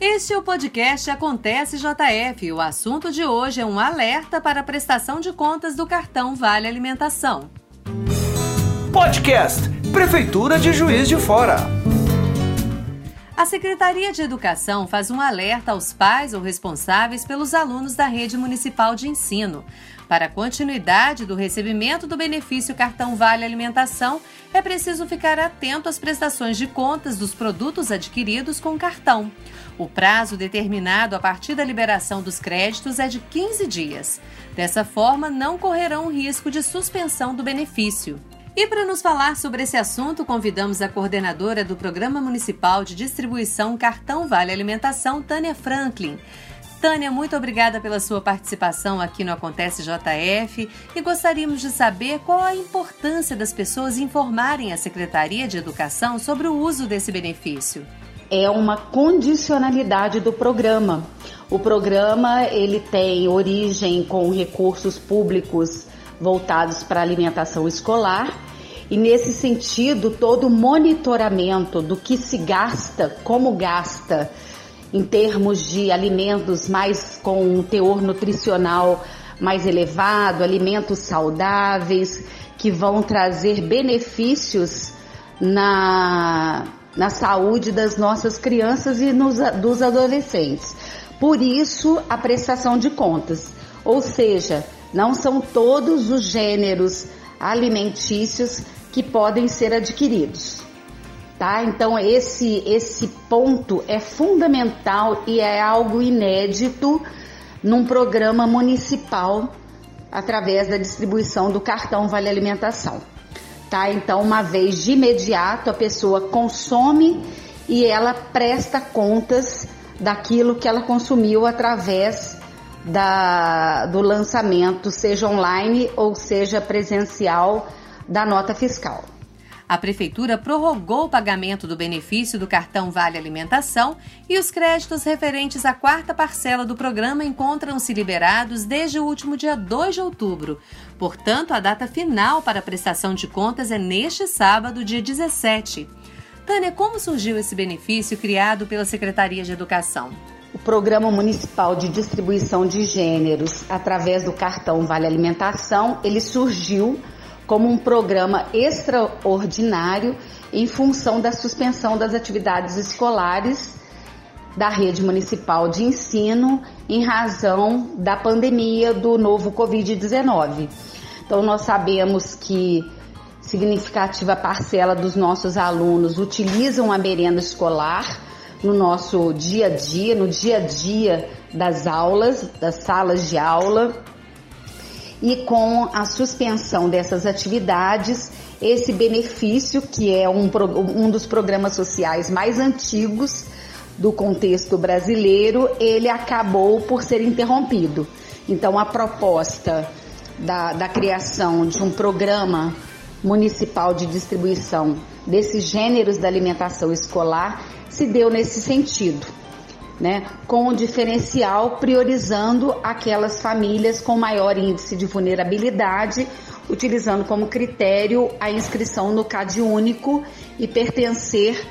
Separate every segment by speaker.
Speaker 1: Este é o podcast Acontece JF. O assunto de hoje é um alerta para a prestação de contas do cartão Vale Alimentação.
Speaker 2: Podcast Prefeitura de Juiz de Fora.
Speaker 1: A Secretaria de Educação faz um alerta aos pais ou responsáveis pelos alunos da rede municipal de ensino. Para a continuidade do recebimento do benefício Cartão Vale Alimentação, é preciso ficar atento às prestações de contas dos produtos adquiridos com cartão. O prazo determinado a partir da liberação dos créditos é de 15 dias. Dessa forma, não correrão risco de suspensão do benefício. E para nos falar sobre esse assunto, convidamos a coordenadora do Programa Municipal de Distribuição Cartão Vale Alimentação, Tânia Franklin. Tânia, muito obrigada pela sua participação aqui no Acontece JF e gostaríamos de saber qual a importância das pessoas informarem a Secretaria de Educação sobre o uso desse benefício.
Speaker 3: É uma condicionalidade do programa. O programa ele tem origem com recursos públicos voltados para alimentação escolar e nesse sentido todo monitoramento do que se gasta, como gasta em termos de alimentos mais com um teor nutricional mais elevado, alimentos saudáveis que vão trazer benefícios na, na saúde das nossas crianças e nos, dos adolescentes. Por isso, a prestação de contas, ou seja, não são todos os gêneros alimentícios que podem ser adquiridos tá? Então esse esse ponto é fundamental e é algo inédito num programa municipal através da distribuição do cartão Vale Alimentação. Tá? Então, uma vez de imediato a pessoa consome e ela presta contas daquilo que ela consumiu através da, do lançamento, seja online ou seja presencial, da nota fiscal.
Speaker 1: A Prefeitura prorrogou o pagamento do benefício do cartão Vale Alimentação e os créditos referentes à quarta parcela do programa encontram-se liberados desde o último dia 2 de outubro. Portanto, a data final para a prestação de contas é neste sábado, dia 17. Tânia, como surgiu esse benefício criado pela Secretaria de Educação?
Speaker 3: O Programa Municipal de Distribuição de Gêneros, através do cartão Vale Alimentação, ele surgiu como um programa extraordinário em função da suspensão das atividades escolares da rede municipal de ensino em razão da pandemia do novo Covid-19. Então, nós sabemos que significativa parcela dos nossos alunos utilizam a merenda escolar no nosso dia a dia, no dia a dia das aulas, das salas de aula e com a suspensão dessas atividades, esse benefício, que é um, um dos programas sociais mais antigos do contexto brasileiro, ele acabou por ser interrompido. Então, a proposta da, da criação de um programa municipal de distribuição desses gêneros da alimentação escolar se deu nesse sentido né, com o diferencial priorizando aquelas famílias com maior índice de vulnerabilidade, utilizando como critério a inscrição no CAD único e pertencer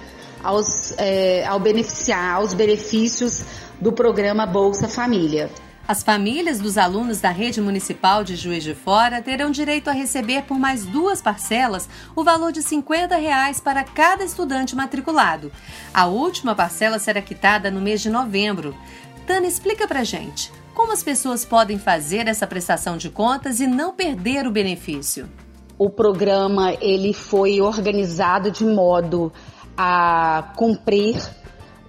Speaker 3: aos, é, ao beneficiar aos benefícios do programa Bolsa Família.
Speaker 1: As famílias dos alunos da rede municipal de Juiz de Fora terão direito a receber por mais duas parcelas o valor de 50 reais para cada estudante matriculado. A última parcela será quitada no mês de novembro. Tana, explica pra gente como as pessoas podem fazer essa prestação de contas e não perder o benefício.
Speaker 3: O programa ele foi organizado de modo a cumprir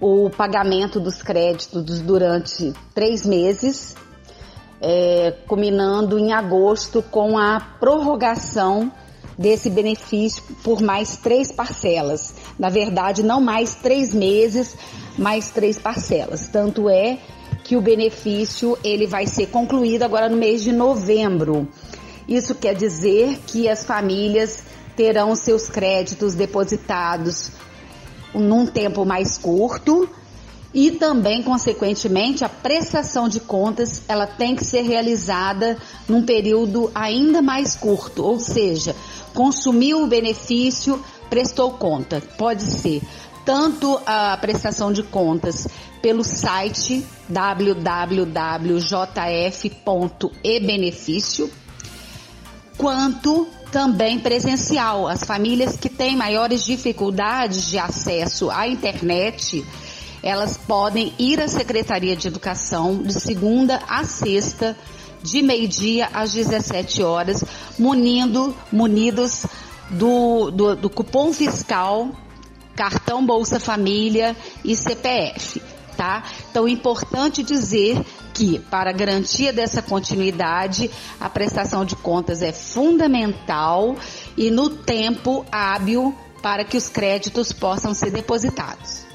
Speaker 3: o pagamento dos créditos durante três meses, é, culminando em agosto com a prorrogação desse benefício por mais três parcelas. Na verdade, não mais três meses, mais três parcelas. Tanto é que o benefício ele vai ser concluído agora no mês de novembro. Isso quer dizer que as famílias terão seus créditos depositados num tempo mais curto e também, consequentemente, a prestação de contas ela tem que ser realizada num período ainda mais curto, ou seja, consumiu o benefício, prestou conta. Pode ser tanto a prestação de contas pelo site www.jf.ebenefício, quanto também presencial. As famílias que têm maiores dificuldades de acesso à internet, elas podem ir à Secretaria de Educação de segunda a sexta, de meio-dia às 17 horas, munindo, munidos do, do, do cupom fiscal, cartão Bolsa Família e CPF. Tá? Então, é importante dizer que, para garantia dessa continuidade, a prestação de contas é fundamental e no tempo hábil para que os créditos possam ser depositados.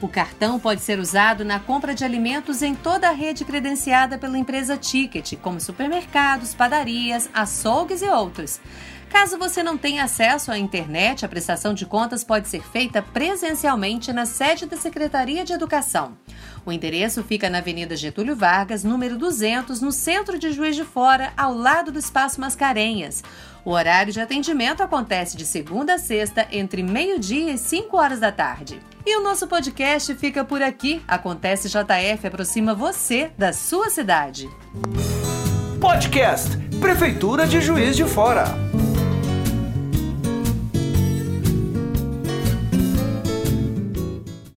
Speaker 1: O cartão pode ser usado na compra de alimentos em toda a rede credenciada pela empresa Ticket, como supermercados, padarias, açougues e outros. Caso você não tenha acesso à internet, a prestação de contas pode ser feita presencialmente na sede da Secretaria de Educação. O endereço fica na Avenida Getúlio Vargas, número 200, no centro de Juiz de Fora, ao lado do Espaço Mascarenhas. O horário de atendimento acontece de segunda a sexta, entre meio-dia e 5 horas da tarde. E o nosso podcast fica por aqui. Acontece JF aproxima você da sua cidade.
Speaker 2: Podcast Prefeitura de Juiz de Fora.